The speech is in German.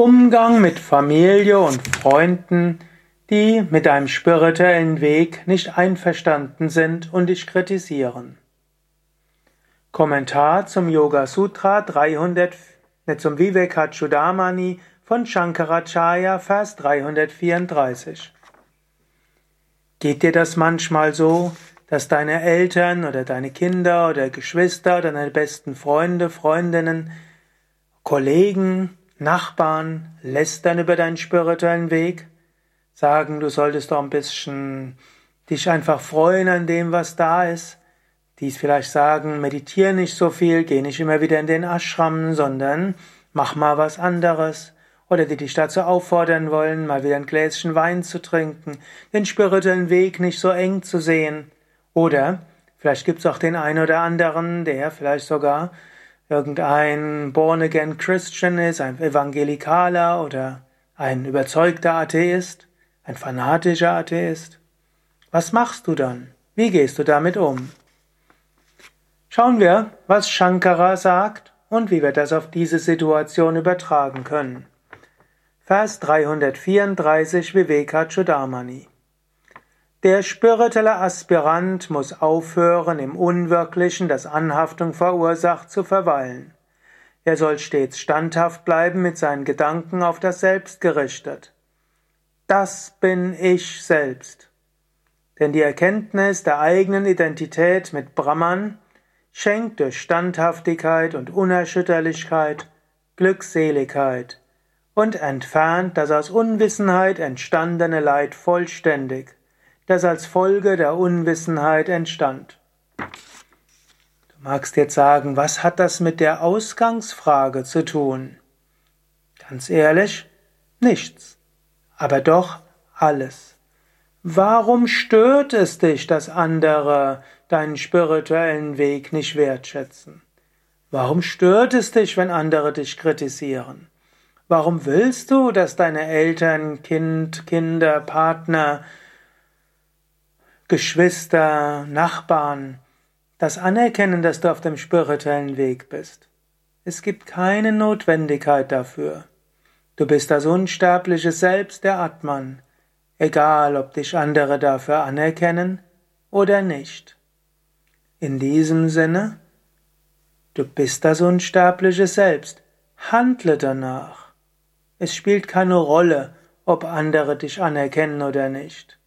Umgang mit Familie und Freunden, die mit deinem spirituellen Weg nicht einverstanden sind und dich kritisieren. Kommentar zum Yoga Sutra 300, ne, zum Vivekachudamani von Shankaracharya, Vers 334. Geht dir das manchmal so, dass deine Eltern oder deine Kinder oder Geschwister oder deine besten Freunde, Freundinnen, Kollegen, Nachbarn lästern über deinen spirituellen Weg, sagen, du solltest doch ein bisschen dich einfach freuen an dem, was da ist. Dies vielleicht sagen, meditiere nicht so viel, geh nicht immer wieder in den Ashram, sondern mach mal was anderes. Oder die dich dazu auffordern wollen, mal wieder ein Gläschen Wein zu trinken, den spirituellen Weg nicht so eng zu sehen. Oder vielleicht gibt's auch den einen oder anderen, der vielleicht sogar irgendein Born-again Christian ist, ein Evangelikaler oder ein überzeugter Atheist, ein fanatischer Atheist. Was machst du dann? Wie gehst du damit um? Schauen wir, was Shankara sagt und wie wir das auf diese Situation übertragen können. Vers 334 Vivekachudamani der spirituelle Aspirant muss aufhören, im Unwirklichen, das Anhaftung verursacht, zu verweilen. Er soll stets standhaft bleiben mit seinen Gedanken auf das Selbst gerichtet. Das bin ich selbst. Denn die Erkenntnis der eigenen Identität mit Brahman schenkt durch Standhaftigkeit und Unerschütterlichkeit Glückseligkeit und entfernt das aus Unwissenheit entstandene Leid vollständig das als Folge der Unwissenheit entstand. Du magst jetzt sagen, was hat das mit der Ausgangsfrage zu tun? Ganz ehrlich, nichts, aber doch alles. Warum stört es dich, dass andere deinen spirituellen Weg nicht wertschätzen? Warum stört es dich, wenn andere dich kritisieren? Warum willst du, dass deine Eltern, Kind, Kinder, Partner Geschwister, Nachbarn, das Anerkennen, dass du auf dem spirituellen Weg bist. Es gibt keine Notwendigkeit dafür. Du bist das unsterbliche Selbst der Atman, egal ob dich andere dafür anerkennen oder nicht. In diesem Sinne, du bist das unsterbliche Selbst, handle danach. Es spielt keine Rolle, ob andere dich anerkennen oder nicht.